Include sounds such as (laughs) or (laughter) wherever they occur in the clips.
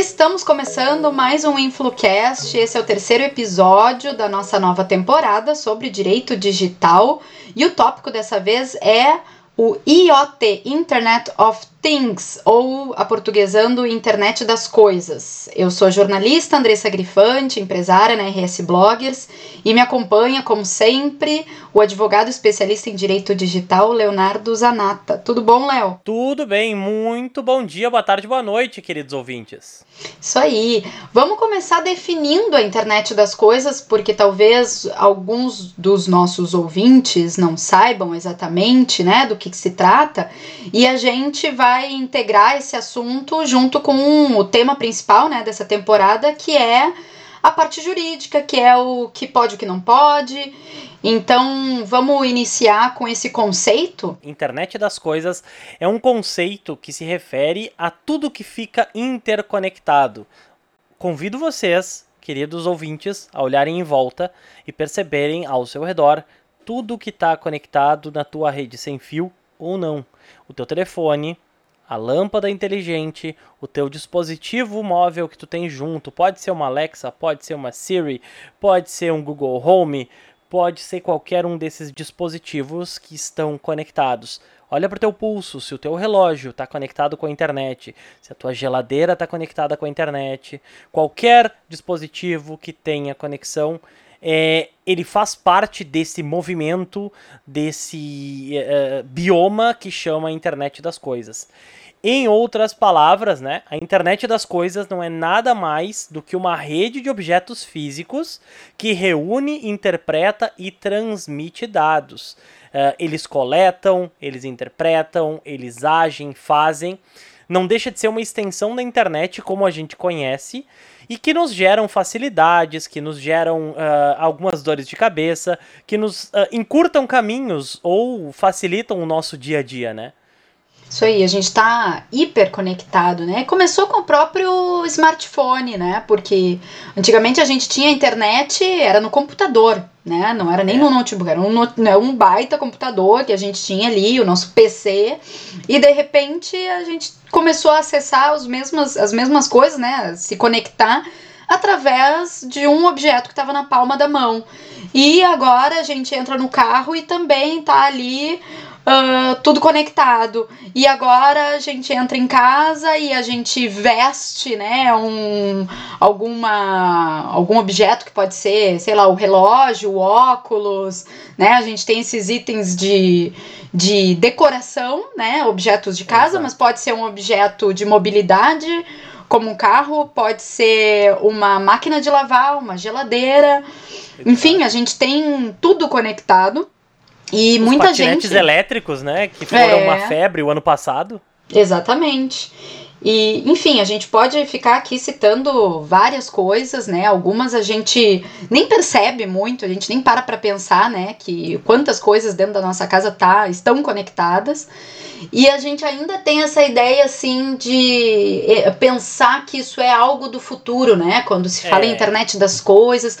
Estamos começando mais um InfluCast. Esse é o terceiro episódio da nossa nova temporada sobre direito digital. E o tópico dessa vez é o IoT, Internet of Things, ou aportuguesando Internet das Coisas. Eu sou a jornalista Andressa Grifante, empresária na RS Bloggers, e me acompanha, como sempre, o advogado especialista em direito digital, Leonardo Zanata. Tudo bom, Léo? Tudo bem, muito bom dia, boa tarde, boa noite, queridos ouvintes. Isso aí. Vamos começar definindo a internet das coisas, porque talvez alguns dos nossos ouvintes não saibam exatamente, né, do que, que se trata, e a gente vai vai integrar esse assunto junto com o tema principal né, dessa temporada, que é a parte jurídica, que é o que pode e o que não pode. Então, vamos iniciar com esse conceito? Internet das coisas é um conceito que se refere a tudo que fica interconectado. Convido vocês, queridos ouvintes, a olharem em volta e perceberem ao seu redor tudo que está conectado na tua rede sem fio ou não. O teu telefone, a lâmpada inteligente, o teu dispositivo móvel que tu tem junto, pode ser uma Alexa, pode ser uma Siri, pode ser um Google Home, pode ser qualquer um desses dispositivos que estão conectados. Olha para o teu pulso, se o teu relógio está conectado com a internet, se a tua geladeira está conectada com a internet, qualquer dispositivo que tenha conexão, é, ele faz parte desse movimento, desse é, bioma que chama a internet das coisas. Em outras palavras, né, a internet das coisas não é nada mais do que uma rede de objetos físicos que reúne, interpreta e transmite dados. Uh, eles coletam, eles interpretam, eles agem, fazem. Não deixa de ser uma extensão da internet como a gente conhece e que nos geram facilidades, que nos geram uh, algumas dores de cabeça, que nos uh, encurtam caminhos ou facilitam o nosso dia a dia, né? Isso aí, a gente está hiper conectado, né? Começou com o próprio smartphone, né? Porque antigamente a gente tinha internet, era no computador, né? Não era nem é. no notebook, era um, né, um baita computador que a gente tinha ali, o nosso PC, e de repente a gente começou a acessar os mesmas, as mesmas coisas, né? Se conectar através de um objeto que estava na palma da mão. E agora a gente entra no carro e também tá ali uh, tudo conectado. E agora a gente entra em casa e a gente veste, né, um, alguma, algum objeto que pode ser, sei lá, o relógio, o óculos, né? A gente tem esses itens de, de decoração, né, objetos de casa, Exato. mas pode ser um objeto de mobilidade, como um carro, pode ser uma máquina de lavar, uma geladeira. Enfim, a gente tem tudo conectado. E Os muita patinetes gente. elétricos, né? Que foram é... uma febre o ano passado. Exatamente. E, enfim, a gente pode ficar aqui citando várias coisas, né? Algumas a gente nem percebe muito, a gente nem para para pensar, né? Que quantas coisas dentro da nossa casa tá, estão conectadas. E a gente ainda tem essa ideia, assim, de eh, pensar que isso é algo do futuro, né? Quando se fala é. em internet das coisas,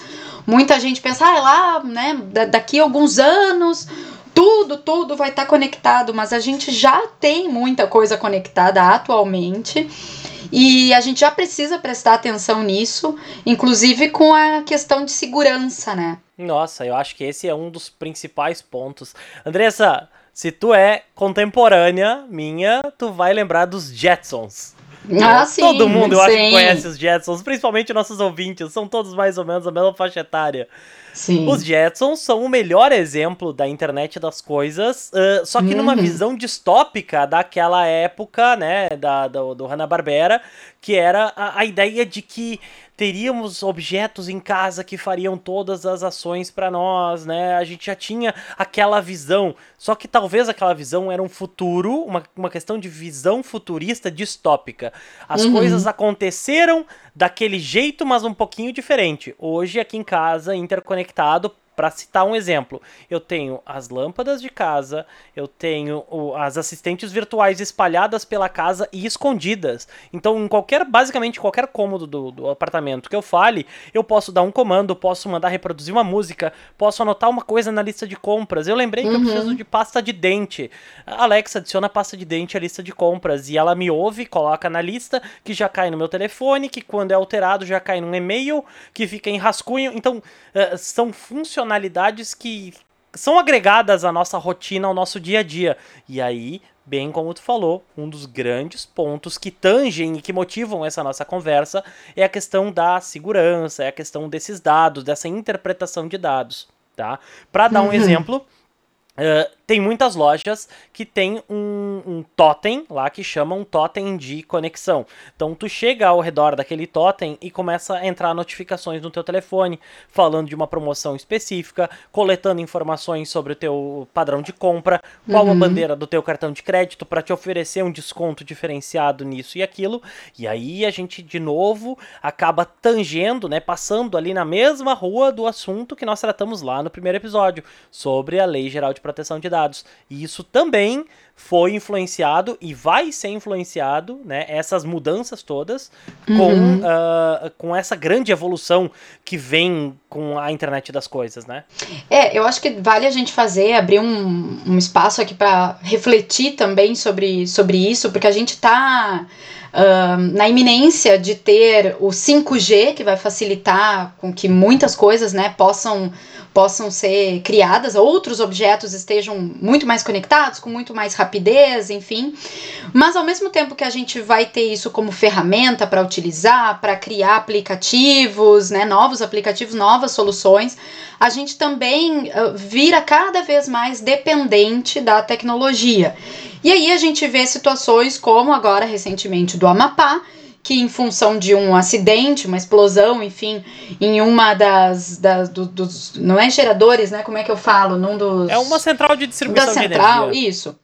muita gente pensa, ah, é lá, né? Daqui a alguns anos tudo, tudo vai estar tá conectado, mas a gente já tem muita coisa conectada atualmente. E a gente já precisa prestar atenção nisso, inclusive com a questão de segurança, né? Nossa, eu acho que esse é um dos principais pontos. Andressa, se tu é contemporânea minha, tu vai lembrar dos Jetsons. Ah, sim, Todo mundo, eu sim. acho que conhece os Jetsons, principalmente nossos ouvintes, são todos mais ou menos a mesma faixa etária. Sim. Os Jetsons são o melhor exemplo da internet das coisas, uh, só que uhum. numa visão distópica daquela época, né, da, do, do Hanna-Barbera, que era a, a ideia de que teríamos objetos em casa que fariam todas as ações para nós, né? A gente já tinha aquela visão, só que talvez aquela visão era um futuro, uma, uma questão de visão futurista distópica. As uhum. coisas aconteceram daquele jeito, mas um pouquinho diferente. Hoje, aqui em casa, interconectado, para citar um exemplo, eu tenho as lâmpadas de casa, eu tenho o, as assistentes virtuais espalhadas pela casa e escondidas. Então, em qualquer, basicamente qualquer cômodo do, do apartamento que eu fale, eu posso dar um comando, posso mandar reproduzir uma música, posso anotar uma coisa na lista de compras. Eu lembrei uhum. que eu uhum. preciso de pasta de dente. Alexa, adiciona pasta de dente à lista de compras e ela me ouve, coloca na lista que já cai no meu telefone, que quando é alterado já cai num e-mail, que fica em rascunho. Então, uh, são funcionalidades que são agregadas à nossa rotina, ao nosso dia a dia. E aí, bem como tu falou, um dos grandes pontos que tangem e que motivam essa nossa conversa é a questão da segurança, é a questão desses dados, dessa interpretação de dados, tá? Para dar um uhum. exemplo, Uh, tem muitas lojas que tem um, um totem lá que chama um totem de conexão. Então tu chega ao redor daquele totem e começa a entrar notificações no teu telefone, falando de uma promoção específica, coletando informações sobre o teu padrão de compra, qual uhum. a bandeira do teu cartão de crédito para te oferecer um desconto diferenciado nisso e aquilo. E aí a gente de novo acaba tangendo, né, passando ali na mesma rua do assunto que nós tratamos lá no primeiro episódio sobre a Lei Geral de proteção de dados. E isso também foi influenciado e vai ser influenciado, né, essas mudanças todas, uhum. com, uh, com essa grande evolução que vem com a internet das coisas, né? É, eu acho que vale a gente fazer, abrir um, um espaço aqui para refletir também sobre, sobre isso, porque a gente está uh, na iminência de ter o 5G, que vai facilitar com que muitas coisas né, possam possam ser criadas, outros objetos estejam muito mais conectados, com muito mais rapidez, enfim. Mas ao mesmo tempo que a gente vai ter isso como ferramenta para utilizar, para criar aplicativos, né, novos aplicativos, novas soluções, a gente também uh, vira cada vez mais dependente da tecnologia. E aí a gente vê situações como agora recentemente do Amapá, que em função de um acidente, uma explosão, enfim, em uma das, das do, dos, não é geradores, né? Como é que eu falo? Num dos É uma central de distribuição da central, de isso.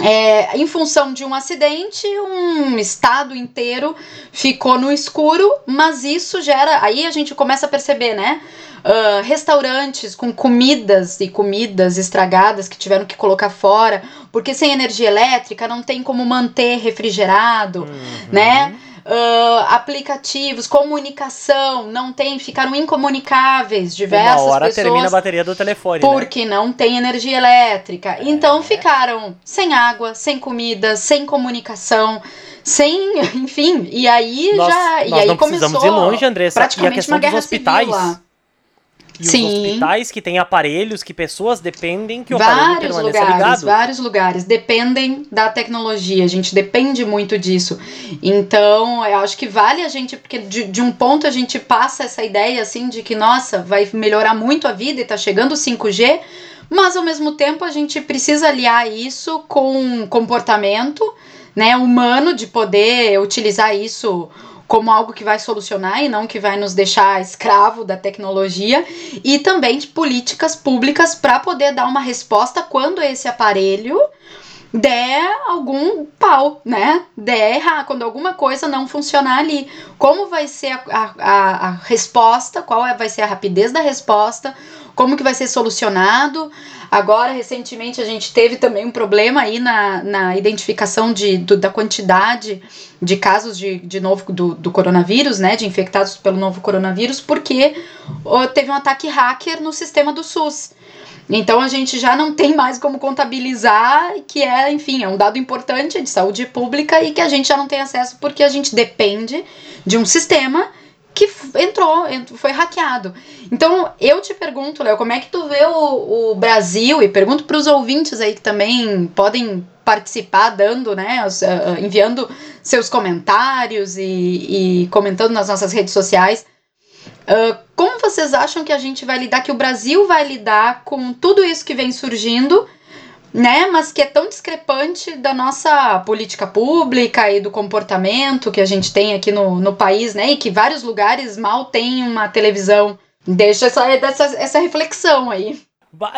É, em função de um acidente, um estado inteiro ficou no escuro, mas isso gera. Aí a gente começa a perceber, né? Uh, restaurantes com comidas e comidas estragadas que tiveram que colocar fora, porque sem energia elétrica não tem como manter refrigerado, uhum. né? Uh, aplicativos, comunicação, não tem, ficaram incomunicáveis diversas Uma hora pessoas. termina a bateria do telefone. Né? Porque né? não tem energia elétrica. É. Então ficaram sem água, sem comida, sem comunicação sem, (laughs) enfim, e aí nós, já nós e aí não começou precisamos ir longe, Andressa. praticamente e a questão uma guerra dos hospitais. Civil lá. E Sim. os hospitais que têm aparelhos que pessoas dependem que o vários aparelho permaneça lugares, ligado. Vários lugares dependem da tecnologia, a gente depende muito disso. Então, eu acho que vale a gente, porque de, de um ponto a gente passa essa ideia assim de que, nossa, vai melhorar muito a vida e tá chegando o 5G, mas ao mesmo tempo a gente precisa aliar isso com comportamento né, humano de poder utilizar isso como algo que vai solucionar e não que vai nos deixar escravo da tecnologia, e também de políticas públicas para poder dar uma resposta quando esse aparelho der algum pau, né? Der errar, quando alguma coisa não funcionar ali. Como vai ser a, a, a resposta, qual é, vai ser a rapidez da resposta, como que vai ser solucionado. Agora, recentemente, a gente teve também um problema aí na, na identificação de, do, da quantidade de casos de, de novo do, do coronavírus, né? De infectados pelo novo coronavírus, porque ó, teve um ataque hacker no sistema do SUS. Então a gente já não tem mais como contabilizar, que é, enfim, é um dado importante de saúde pública e que a gente já não tem acesso porque a gente depende de um sistema que entrou, foi hackeado. Então, eu te pergunto, Léo, como é que tu vê o, o Brasil, e pergunto para os ouvintes aí que também podem participar, dando, né, uh, enviando seus comentários e, e, comentando nas nossas redes sociais. Uh, como vocês acham que a gente vai lidar, que o Brasil vai lidar com tudo isso que vem surgindo né? Mas que é tão discrepante da nossa política pública e do comportamento que a gente tem aqui no, no país, né? E que vários lugares mal têm uma televisão. Deixa essa, essa, essa reflexão aí.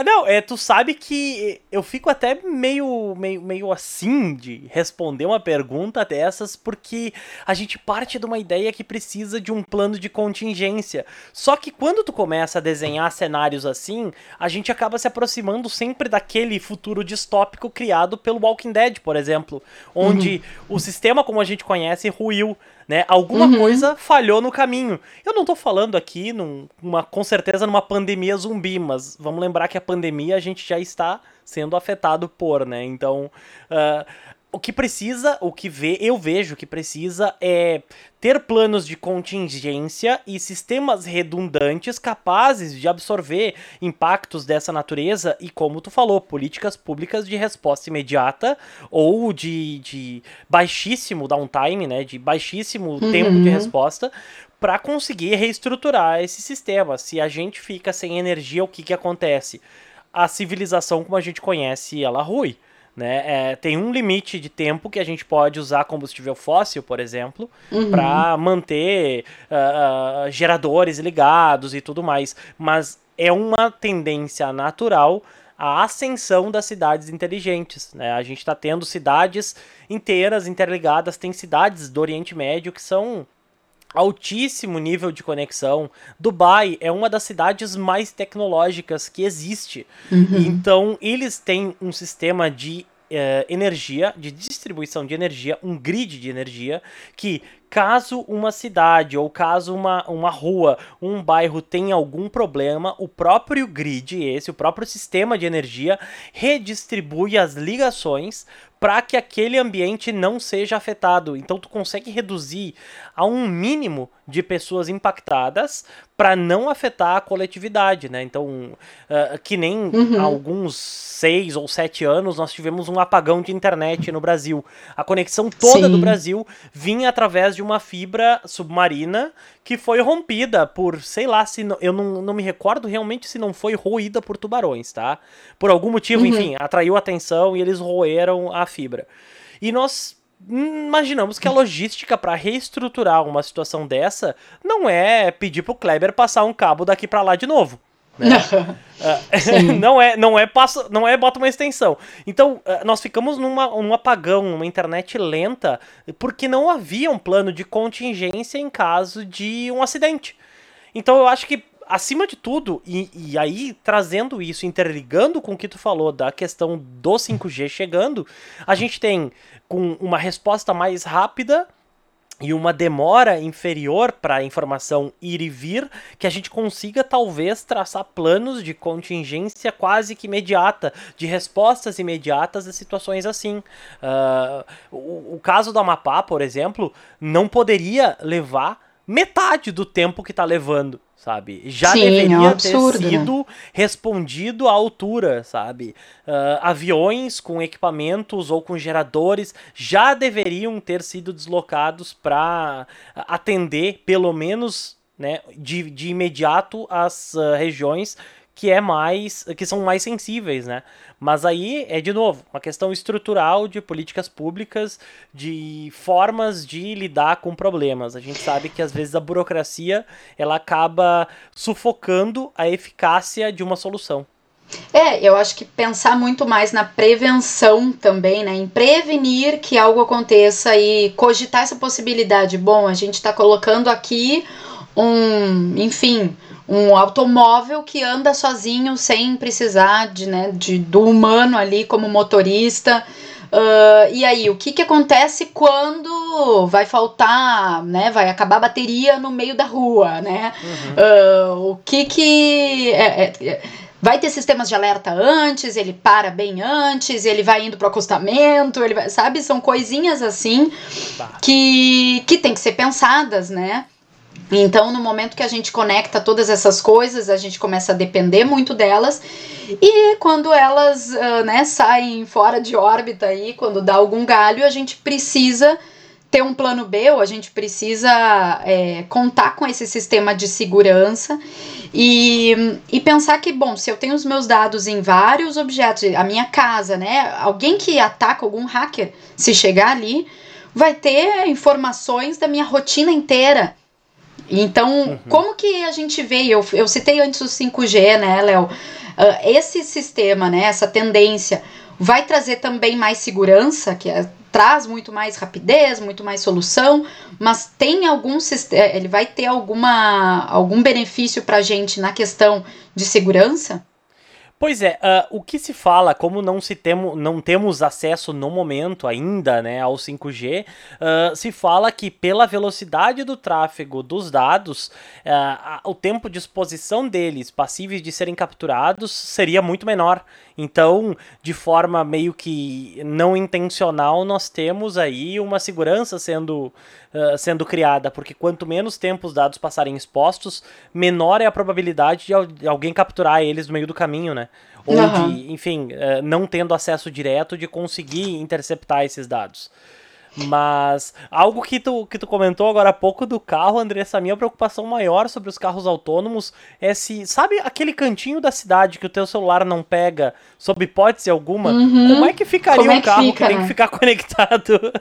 Não, é, tu sabe que eu fico até meio, meio, meio assim de responder uma pergunta dessas, porque a gente parte de uma ideia que precisa de um plano de contingência. Só que quando tu começa a desenhar cenários assim, a gente acaba se aproximando sempre daquele futuro distópico criado pelo Walking Dead, por exemplo, onde uhum. o sistema como a gente conhece ruiu né? Alguma uhum. coisa falhou no caminho. Eu não tô falando aqui, num, uma, com certeza, numa pandemia zumbi, mas vamos lembrar que a pandemia a gente já está sendo afetado por, né? Então, uh, o que precisa, o que vê, eu vejo que precisa é ter planos de contingência e sistemas redundantes capazes de absorver impactos dessa natureza e, como tu falou, políticas públicas de resposta imediata ou de, de baixíssimo downtime, né, de baixíssimo uhum. tempo de resposta para conseguir reestruturar esse sistema. Se a gente fica sem energia, o que, que acontece? A civilização como a gente conhece, ela rui. Né? É, tem um limite de tempo que a gente pode usar combustível fóssil, por exemplo, uhum. para manter uh, uh, geradores ligados e tudo mais. Mas é uma tendência natural a ascensão das cidades inteligentes. Né? A gente está tendo cidades inteiras interligadas, tem cidades do Oriente Médio que são altíssimo nível de conexão. Dubai é uma das cidades mais tecnológicas que existe. Uhum. Então, eles têm um sistema de uh, energia, de distribuição de energia, um grid de energia, que caso uma cidade ou caso uma, uma rua, um bairro tenha algum problema, o próprio grid, esse, o próprio sistema de energia, redistribui as ligações para que aquele ambiente não seja afetado. Então tu consegue reduzir a um mínimo de pessoas impactadas para não afetar a coletividade, né? Então, uh, que nem uhum. há alguns seis ou sete anos nós tivemos um apagão de internet no Brasil. A conexão toda Sim. do Brasil vinha através de uma fibra submarina que foi rompida por, sei lá, se não, eu não, não me recordo realmente se não foi roída por tubarões, tá? Por algum motivo, uhum. enfim, atraiu atenção e eles roeram a fibra. E nós imaginamos que a logística para reestruturar uma situação dessa não é pedir pro Kleber passar um cabo daqui para lá de novo. Né? (laughs) não é, não é passa, não é bota uma extensão. Então eh, nós ficamos numa, num apagão, numa internet lenta, porque não havia um plano de contingência em caso de um acidente. Então eu acho que acima de tudo, e, e, aí trazendo isso, interligando com o que tu falou da questão do 5G chegando, a gente tem com uma resposta mais rápida e uma demora inferior para a informação ir e vir, que a gente consiga talvez traçar planos de contingência quase que imediata, de respostas imediatas a situações assim. Uh, o, o caso do Amapá, por exemplo, não poderia levar metade do tempo que está levando sabe? Já Sim, deveria é um absurdo, ter né? sido né? respondido à altura, sabe? Uh, aviões com equipamentos ou com geradores já deveriam ter sido deslocados para atender, pelo menos, né, de, de imediato as uh, regiões que é mais que são mais sensíveis, né? Mas aí é de novo uma questão estrutural de políticas públicas, de formas de lidar com problemas. A gente sabe que às vezes a burocracia ela acaba sufocando a eficácia de uma solução. É, eu acho que pensar muito mais na prevenção também, né? Em prevenir que algo aconteça e cogitar essa possibilidade. Bom, a gente está colocando aqui um, enfim, um automóvel que anda sozinho sem precisar de, né, de, do humano ali como motorista. Uh, e aí, o que, que acontece quando vai faltar, né? Vai acabar a bateria no meio da rua, né? Uhum. Uh, o que que. É, é, é, vai ter sistemas de alerta antes, ele para bem antes, ele vai indo pro acostamento, ele vai, sabe? São coisinhas assim que, que tem que ser pensadas, né? Então, no momento que a gente conecta todas essas coisas, a gente começa a depender muito delas. E quando elas uh, né, saem fora de órbita aí, quando dá algum galho, a gente precisa ter um plano B, ou a gente precisa é, contar com esse sistema de segurança e, e pensar que, bom, se eu tenho os meus dados em vários objetos, a minha casa, né? Alguém que ataca algum hacker, se chegar ali, vai ter informações da minha rotina inteira então, uhum. como que a gente vê? Eu, eu citei antes o 5G, né, Léo? esse sistema, né, essa tendência, vai trazer também mais segurança, que é, traz muito mais rapidez, muito mais solução, mas tem algum é, ele vai ter alguma algum benefício para a gente na questão de segurança? Pois é, uh, o que se fala, como não, se temo, não temos acesso no momento ainda né, ao 5G, uh, ah, se fala que pela velocidade do tráfego dos dados, uh, o tempo de exposição deles passíveis de serem capturados seria muito menor. Então, de forma meio que não intencional, nós temos aí uma segurança sendo, uh, sendo criada, porque quanto menos tempo os dados passarem expostos, menor é a probabilidade de alguém capturar eles no meio do caminho, né? Ou uhum. de, enfim, uh, não tendo acesso direto de conseguir interceptar esses dados. Mas algo que tu, que tu comentou agora há pouco do carro, Andressa, a minha preocupação maior sobre os carros autônomos é se, sabe aquele cantinho da cidade que o teu celular não pega, sob hipótese alguma, uhum. como é que ficaria é um carro que, fica, que tem né? que ficar (laughs) conectado?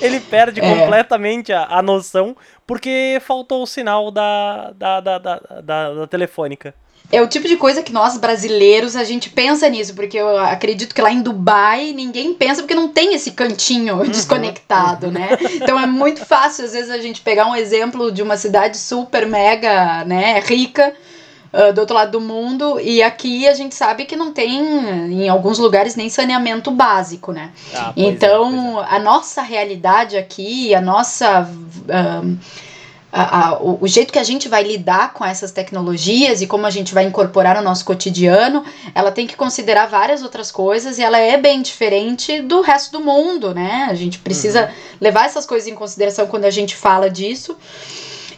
Ele perde é. completamente a, a noção porque faltou o sinal da, da, da, da, da, da telefônica é o tipo de coisa que nós brasileiros a gente pensa nisso, porque eu acredito que lá em Dubai ninguém pensa porque não tem esse cantinho uhum. desconectado, né? Então é muito fácil às vezes a gente pegar um exemplo de uma cidade super mega, né, rica, Uh, do outro lado do mundo, e aqui a gente sabe que não tem, em alguns lugares, nem saneamento básico, né? Ah, então, é, é. a nossa realidade aqui, a nossa. Uh, a, a, o, o, jeito que a gente vai lidar com essas tecnologias e como a gente vai incorporar no nosso cotidiano, ela tem que considerar várias outras coisas e ela é bem diferente do resto do mundo, né? A gente precisa uhum. levar essas coisas em consideração quando a gente fala disso.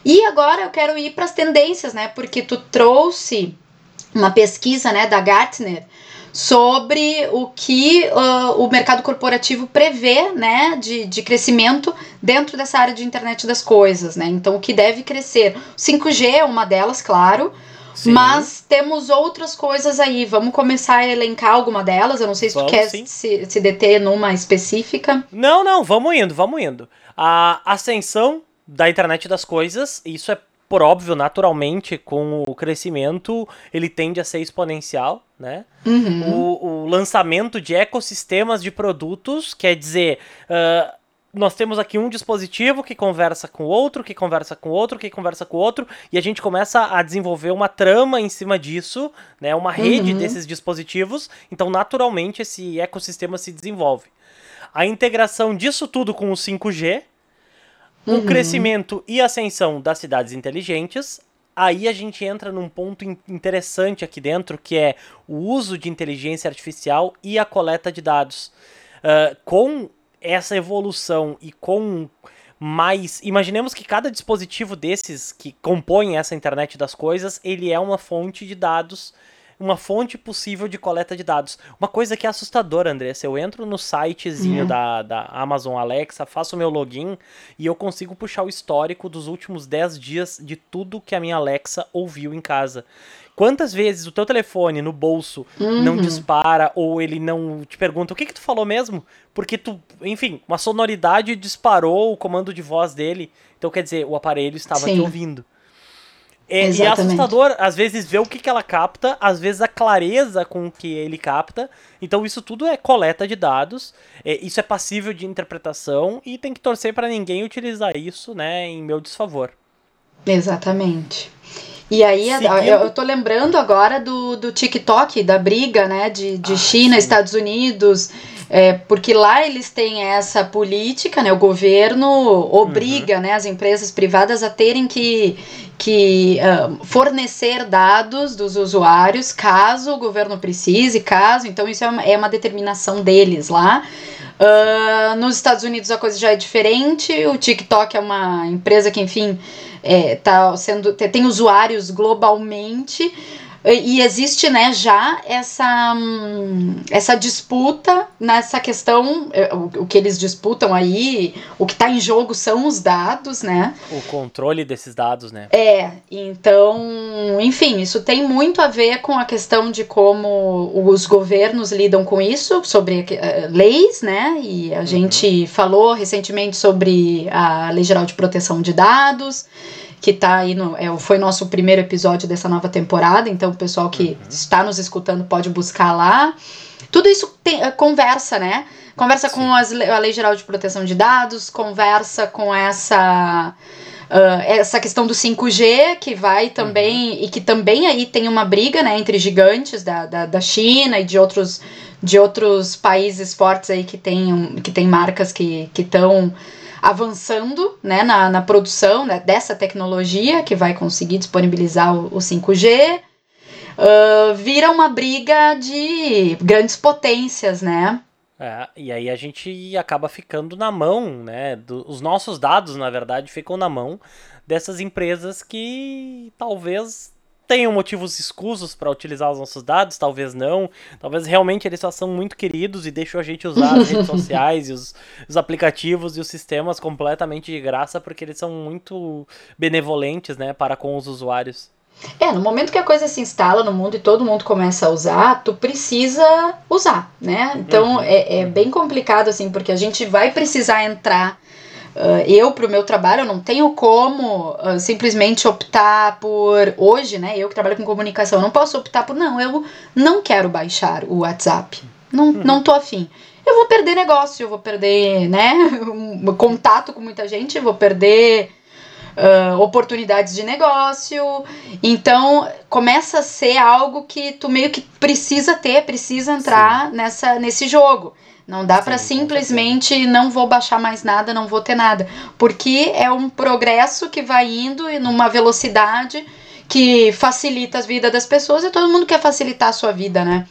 E agora eu quero ir para as tendências, né? Porque tu trouxe uma pesquisa, né, da Gartner, sobre o que uh, o mercado corporativo prevê né, de, de crescimento dentro dessa área de internet das coisas. Né? Então, o que deve crescer. 5G é uma delas, claro. Sim. Mas temos outras coisas aí. Vamos começar a elencar alguma delas. Eu não sei se vamos, tu quer se, se deter numa específica. Não, não, vamos indo, vamos indo. A ascensão da internet das coisas, isso é por óbvio, naturalmente, com o crescimento, ele tende a ser exponencial, né? Uhum. O, o, lançamento de ecossistemas de produtos, quer dizer, uh, nós temos aqui um dispositivo que conversa com outro, que conversa com outro, que conversa com outro, e a gente começa a desenvolver uma trama em cima disso, né? Uma rede uhum. desses dispositivos, então naturalmente esse ecossistema se desenvolve. A integração disso tudo com o 5G, uhum. o crescimento e ascensão das cidades inteligentes, aí a gente entra num ponto interessante aqui dentro, que é o uso de inteligência artificial e a coleta de dados. Uh, com essa evolução e com mais. Imaginemos que cada dispositivo desses que compõem essa internet das coisas, ele é uma fonte de dados uma fonte possível de coleta de dados. Uma coisa que é assustadora, André, se eu entro no sitezinho uhum. da, da Amazon Alexa, faço meu login e eu consigo puxar o histórico dos últimos 10 dias de tudo que a minha Alexa ouviu em casa. Quantas vezes o teu telefone no bolso uhum. não dispara ou ele não te pergunta o que que tu falou mesmo? Porque tu, enfim, uma sonoridade disparou o comando de voz dele. Então quer dizer, o aparelho estava Sim. te ouvindo. É, e é assustador, às vezes, ver o que, que ela capta, às vezes a clareza com que ele capta. Então, isso tudo é coleta de dados, é, isso é passível de interpretação e tem que torcer para ninguém utilizar isso né, em meu desfavor. Exatamente. E aí, Seguindo... eu tô lembrando agora do, do TikTok, da briga, né, de, de ah, China, sim. Estados Unidos, é, porque lá eles têm essa política, né, o governo obriga, uhum. né, as empresas privadas a terem que, que uh, fornecer dados dos usuários, caso o governo precise, caso, então isso é uma, é uma determinação deles lá. Uh, nos Estados Unidos a coisa já é diferente, o TikTok é uma empresa que, enfim, é, tá sendo, tem usuários globalmente, e existe, né, já essa, hum, essa disputa nessa questão, é, o, o que eles disputam aí, o que está em jogo são os dados, né? O controle desses dados, né? É, então, enfim, isso tem muito a ver com a questão de como os governos lidam com isso, sobre uh, leis, né? E a uhum. gente falou recentemente sobre a Lei Geral de Proteção de Dados que tá aí no. É, foi nosso primeiro episódio dessa nova temporada, então o pessoal que uhum. está nos escutando pode buscar lá. Tudo isso tem, eh, conversa, né? Conversa Sim. com as, a Lei Geral de Proteção de Dados, conversa com essa. Uh, essa questão do 5G, que vai também, uhum. e que também aí tem uma briga né, entre gigantes da, da, da China e de outros, de outros países fortes aí que tem, que tem marcas que estão avançando né, na, na produção né, dessa tecnologia que vai conseguir disponibilizar o, o 5G. Uh, vira uma briga de grandes potências, né? É, e aí a gente acaba ficando na mão, né? Do, os nossos dados, na verdade, ficam na mão dessas empresas que talvez tenham motivos escusos para utilizar os nossos dados, talvez não. Talvez realmente eles só são muito queridos e deixam a gente usar as redes (laughs) sociais e os, os, aplicativos e os sistemas completamente de graça porque eles são muito benevolentes, né, para com os usuários. É, no momento que a coisa se instala no mundo e todo mundo começa a usar, tu precisa usar, né? Então uhum. é, é bem complicado, assim, porque a gente vai precisar entrar Uh, eu, para o meu trabalho, eu não tenho como uh, simplesmente optar por. Hoje, né? Eu que trabalho com comunicação, eu não posso optar por. Não, eu não quero baixar o WhatsApp. Não, uhum. não tô afim. Eu vou perder negócio, eu vou perder, né? (laughs) Um contato com muita gente, eu vou perder. Uh, oportunidades de negócio. Então, começa a ser algo que tu meio que precisa ter, precisa entrar nessa, nesse jogo. Não dá para simplesmente não vou baixar mais nada, não vou ter nada, porque é um progresso que vai indo numa velocidade que facilita a vida das pessoas e todo mundo quer facilitar a sua vida, né?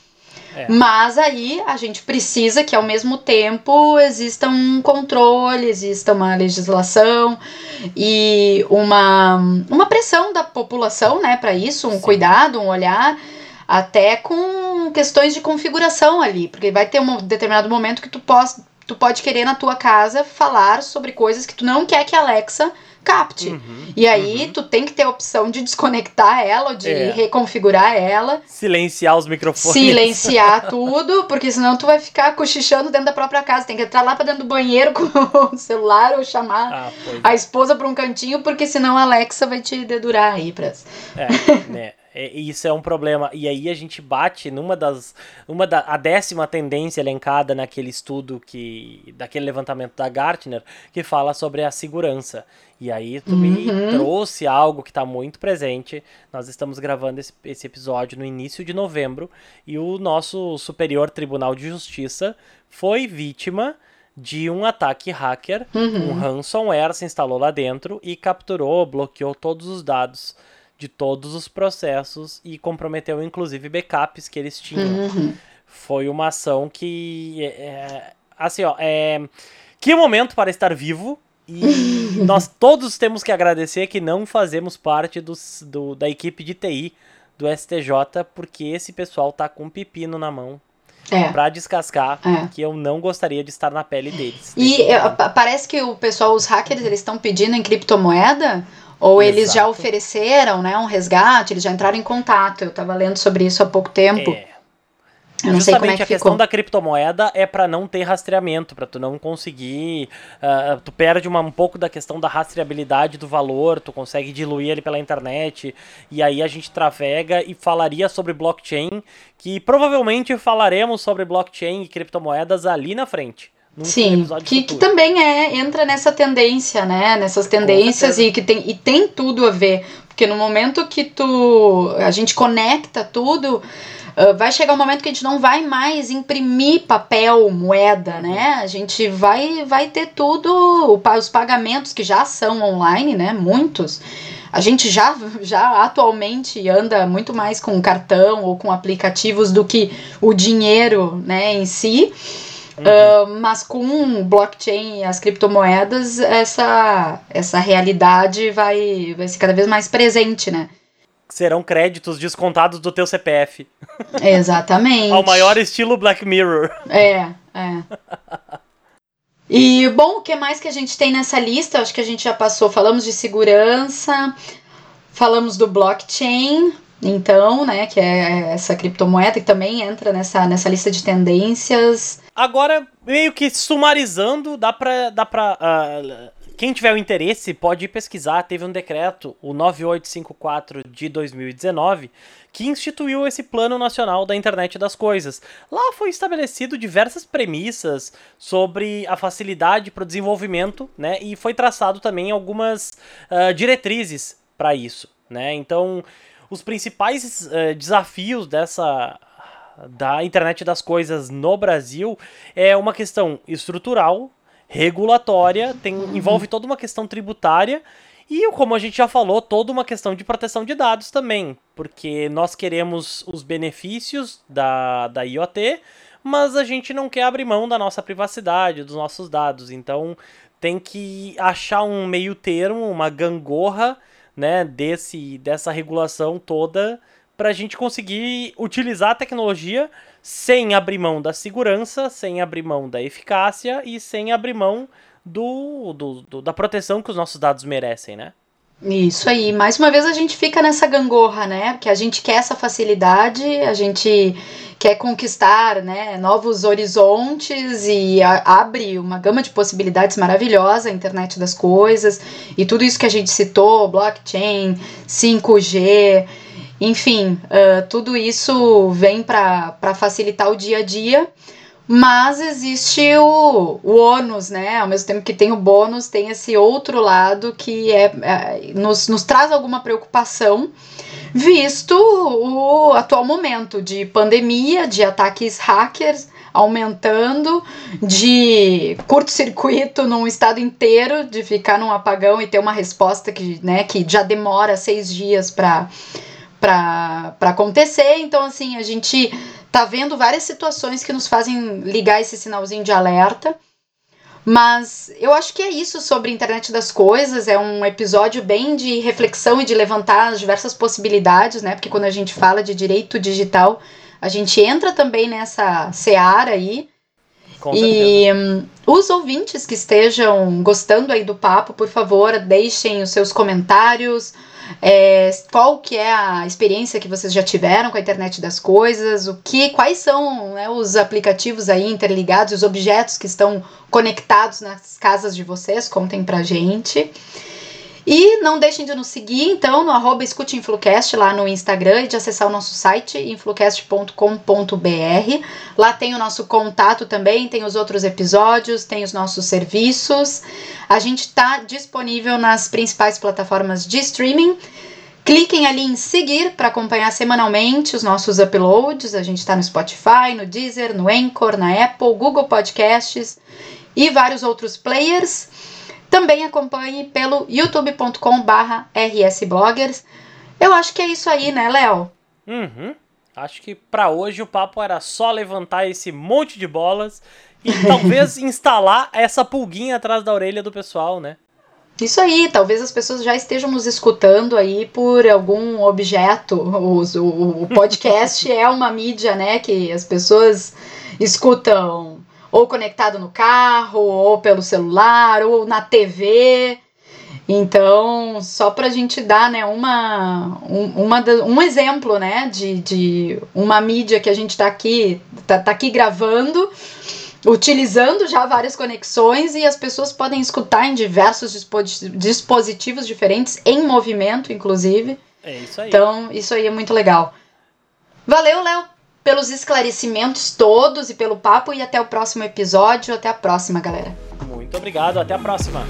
É. Mas aí a gente precisa que ao mesmo tempo exista um controle, exista uma legislação e uma, uma pressão da população, né, para isso, um Sim. cuidado, um olhar até com questões de configuração ali, porque vai ter um determinado momento que tu, pos, tu pode querer na tua casa falar sobre coisas que tu não quer que a Alexa capte. Uhum, e aí uhum. tu tem que ter a opção de desconectar ela ou de é. reconfigurar ela. Silenciar os microfones. Silenciar (laughs) tudo, porque senão tu vai ficar cochichando dentro da própria casa. Tem que entrar lá pra dentro do banheiro com (laughs) o celular ou chamar ah, a é. esposa pra um cantinho, porque senão a Alexa vai te dedurar aí pras... É, (laughs) né? É, isso é um problema. E aí a gente bate numa das. Uma da, a décima tendência elencada naquele estudo que. daquele levantamento da Gartner, que fala sobre a segurança. E aí tu me uhum. trouxe algo que está muito presente. Nós estamos gravando esse, esse episódio no início de novembro. E o nosso Superior Tribunal de Justiça foi vítima de um ataque hacker. Uhum. Um ransomware se instalou lá dentro e capturou, bloqueou todos os dados de todos os processos e comprometeu inclusive backups que eles tinham. Uhum. Foi uma ação que. É, é, assim, ó. É, que momento para estar vivo. E (laughs) nós todos temos que agradecer que não fazemos parte dos, do, da equipe de TI do STJ, porque esse pessoal tá com um pepino na mão é. para descascar, é. que eu não gostaria de estar na pele deles. E parece que o pessoal, os hackers, eles estão pedindo em criptomoeda ou Exato. eles já ofereceram, né, um resgate, eles já entraram em contato. Eu estava lendo sobre isso há pouco tempo. É. Eu não Justamente sei como é que a ficou. questão da criptomoeda é para não ter rastreamento, para tu não conseguir, uh, tu perde uma, um pouco da questão da rastreabilidade do valor, tu consegue diluir ele pela internet, e aí a gente trafega e falaria sobre blockchain, que provavelmente falaremos sobre blockchain e criptomoedas ali na frente. Sim, que, que, também é entra nessa tendência, né? Nessas tendências e que tem e tem tudo a ver, porque no momento que tu a gente conecta tudo, uh, vai chegar um momento que a gente não vai mais imprimir papel, moeda, né? A gente vai vai ter tudo, os pagamentos que já são online, né? Muitos. A gente já, já atualmente anda muito mais com cartão ou com aplicativos do que o dinheiro né, em si. Uhum. Uh, mas com blockchain e as criptomoedas, essa, essa realidade vai, vai ser cada vez mais presente, né? Serão créditos descontados do teu CPF. Exatamente. Ao maior estilo Black Mirror. É, é. E, bom, o que mais que a gente tem nessa lista? Acho que a gente já passou. Falamos de segurança, falamos do blockchain, então, né, que é essa criptomoeda que também entra nessa, nessa lista de tendências. Agora, meio que sumarizando, dá pra, dá pra uh, quem tiver o interesse pode pesquisar. Teve um decreto, o 9854 de 2019, que instituiu esse Plano Nacional da Internet das Coisas. Lá foi estabelecido diversas premissas sobre a facilidade para o desenvolvimento, né? E foi traçado também algumas uh, diretrizes para isso, né? Então, os principais uh, desafios dessa da internet das coisas no Brasil é uma questão estrutural, regulatória, tem, envolve toda uma questão tributária e, como a gente já falou, toda uma questão de proteção de dados também, porque nós queremos os benefícios da, da IoT, mas a gente não quer abrir mão da nossa privacidade, dos nossos dados. Então tem que achar um meio termo, uma gangorra, né, desse, dessa regulação toda para a gente conseguir utilizar a tecnologia sem abrir mão da segurança, sem abrir mão da eficácia e sem abrir mão do, do, do, da proteção que os nossos dados merecem, né? Isso aí. Mais uma vez a gente fica nessa gangorra, né? Porque a gente quer essa facilidade, a gente quer conquistar né, novos horizontes e a, abre uma gama de possibilidades maravilhosa a internet das coisas e tudo isso que a gente citou, blockchain, 5G, enfim, uh, tudo isso vem para facilitar o dia a dia, mas existe o, o ônus, né? Ao mesmo tempo que tem o bônus, tem esse outro lado que é, é nos, nos traz alguma preocupação, visto o atual momento de pandemia, de ataques hackers aumentando, de curto-circuito num estado inteiro, de ficar num apagão e ter uma resposta que, né, que já demora seis dias para para acontecer. Então, assim, a gente tá vendo várias situações que nos fazem ligar esse sinalzinho de alerta. Mas eu acho que é isso sobre a internet das coisas. É um episódio bem de reflexão e de levantar as diversas possibilidades, né? Porque quando a gente fala de direito digital, a gente entra também nessa seara aí. Com e um, os ouvintes que estejam gostando aí do papo, por favor, deixem os seus comentários, é, qual que é a experiência que vocês já tiveram com a internet das coisas, o que, quais são né, os aplicativos aí interligados, os objetos que estão conectados nas casas de vocês, contem pra gente. E não deixem de nos seguir, então, no arroba escuteinflucast lá no Instagram e de acessar o nosso site, influcast.com.br. Lá tem o nosso contato também, tem os outros episódios, tem os nossos serviços. A gente está disponível nas principais plataformas de streaming. Cliquem ali em seguir para acompanhar semanalmente os nossos uploads. A gente está no Spotify, no Deezer, no Anchor, na Apple, Google Podcasts e vários outros players. Também acompanhe pelo youtube.com/barra rsbloggers. Eu acho que é isso aí, né, Léo? Uhum. Acho que para hoje o papo era só levantar esse monte de bolas e (laughs) talvez instalar essa pulguinha atrás da orelha do pessoal, né? Isso aí, talvez as pessoas já estejam nos escutando aí por algum objeto. O, o, o podcast é uma mídia, né, que as pessoas escutam ou conectado no carro, ou pelo celular, ou na TV. Então, só para a gente dar né, uma, um, uma, um exemplo né, de, de uma mídia que a gente está aqui, tá, tá aqui gravando, utilizando já várias conexões e as pessoas podem escutar em diversos dispositivos diferentes, em movimento, inclusive. É isso aí. Então, isso aí é muito legal. Valeu, Léo, pelos esclarecimentos todos e pelo papo. E até o próximo episódio. Até a próxima, galera. Muito obrigado. Até a próxima.